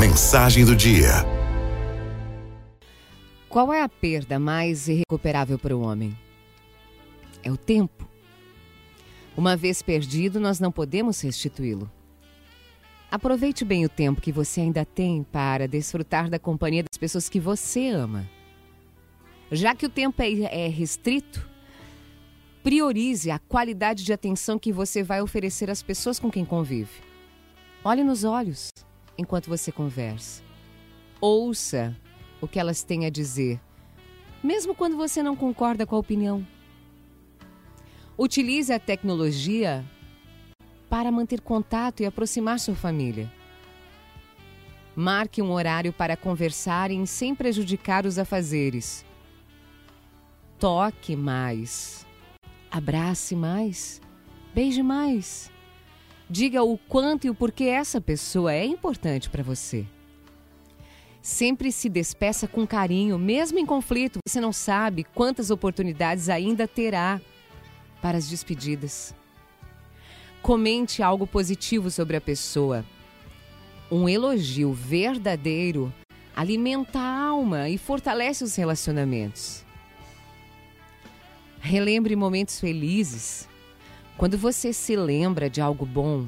Mensagem do dia. Qual é a perda mais irrecuperável para o homem? É o tempo. Uma vez perdido, nós não podemos restituí-lo. Aproveite bem o tempo que você ainda tem para desfrutar da companhia das pessoas que você ama. Já que o tempo é, é restrito, priorize a qualidade de atenção que você vai oferecer às pessoas com quem convive. Olhe nos olhos enquanto você conversa. Ouça o que elas têm a dizer, mesmo quando você não concorda com a opinião. Utilize a tecnologia para manter contato e aproximar sua família. Marque um horário para conversarem sem prejudicar os afazeres. Toque mais. Abrace mais. Beije mais. Diga o quanto e o porquê essa pessoa é importante para você. Sempre se despeça com carinho, mesmo em conflito. Você não sabe quantas oportunidades ainda terá para as despedidas. Comente algo positivo sobre a pessoa. Um elogio verdadeiro alimenta a alma e fortalece os relacionamentos. Relembre momentos felizes. Quando você se lembra de algo bom,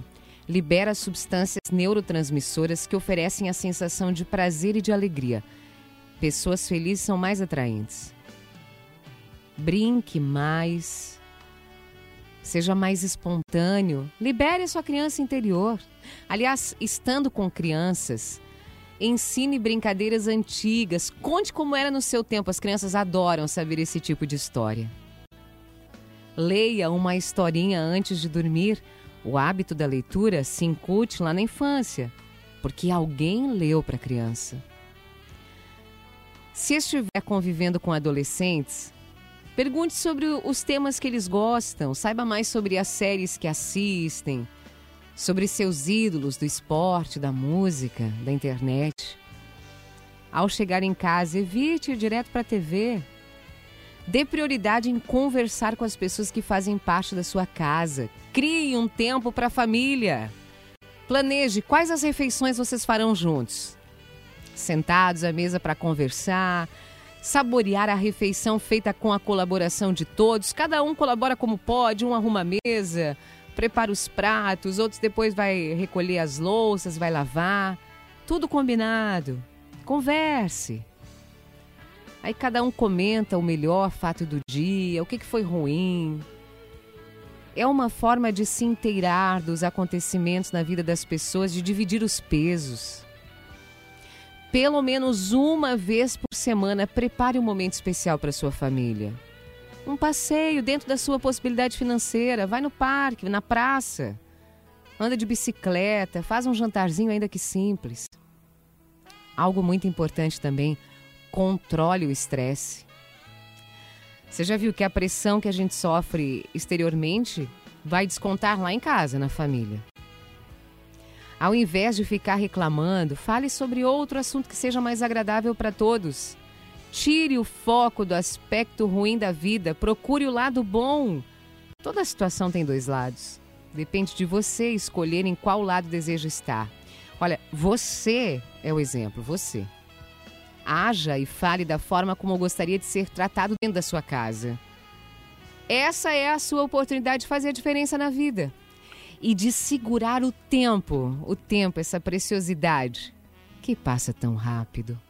libera substâncias neurotransmissoras que oferecem a sensação de prazer e de alegria. Pessoas felizes são mais atraentes. Brinque mais. Seja mais espontâneo. Libere a sua criança interior. Aliás, estando com crianças, ensine brincadeiras antigas. Conte como era no seu tempo. As crianças adoram saber esse tipo de história. Leia uma historinha antes de dormir o hábito da leitura se incute lá na infância, porque alguém leu para a criança. Se estiver convivendo com adolescentes, pergunte sobre os temas que eles gostam, saiba mais sobre as séries que assistem, sobre seus ídolos do esporte, da música, da internet. Ao chegar em casa, evite ir direto para a TV. Dê prioridade em conversar com as pessoas que fazem parte da sua casa. Crie um tempo para a família. Planeje quais as refeições vocês farão juntos. Sentados à mesa para conversar, saborear a refeição feita com a colaboração de todos. Cada um colabora como pode, um arruma a mesa, prepara os pratos, outros depois vai recolher as louças, vai lavar. Tudo combinado. Converse. Aí cada um comenta o melhor fato do dia, o que, que foi ruim. É uma forma de se inteirar dos acontecimentos na vida das pessoas, de dividir os pesos. Pelo menos uma vez por semana, prepare um momento especial para sua família. Um passeio dentro da sua possibilidade financeira. Vai no parque, na praça. Anda de bicicleta, faz um jantarzinho ainda que simples. Algo muito importante também, controle o estresse. Você já viu que a pressão que a gente sofre exteriormente vai descontar lá em casa, na família. Ao invés de ficar reclamando, fale sobre outro assunto que seja mais agradável para todos. Tire o foco do aspecto ruim da vida, procure o lado bom. Toda situação tem dois lados. Depende de você escolher em qual lado deseja estar. Olha, você é o exemplo, você. Haja e fale da forma como gostaria de ser tratado dentro da sua casa. Essa é a sua oportunidade de fazer a diferença na vida e de segurar o tempo, o tempo, essa preciosidade que passa tão rápido.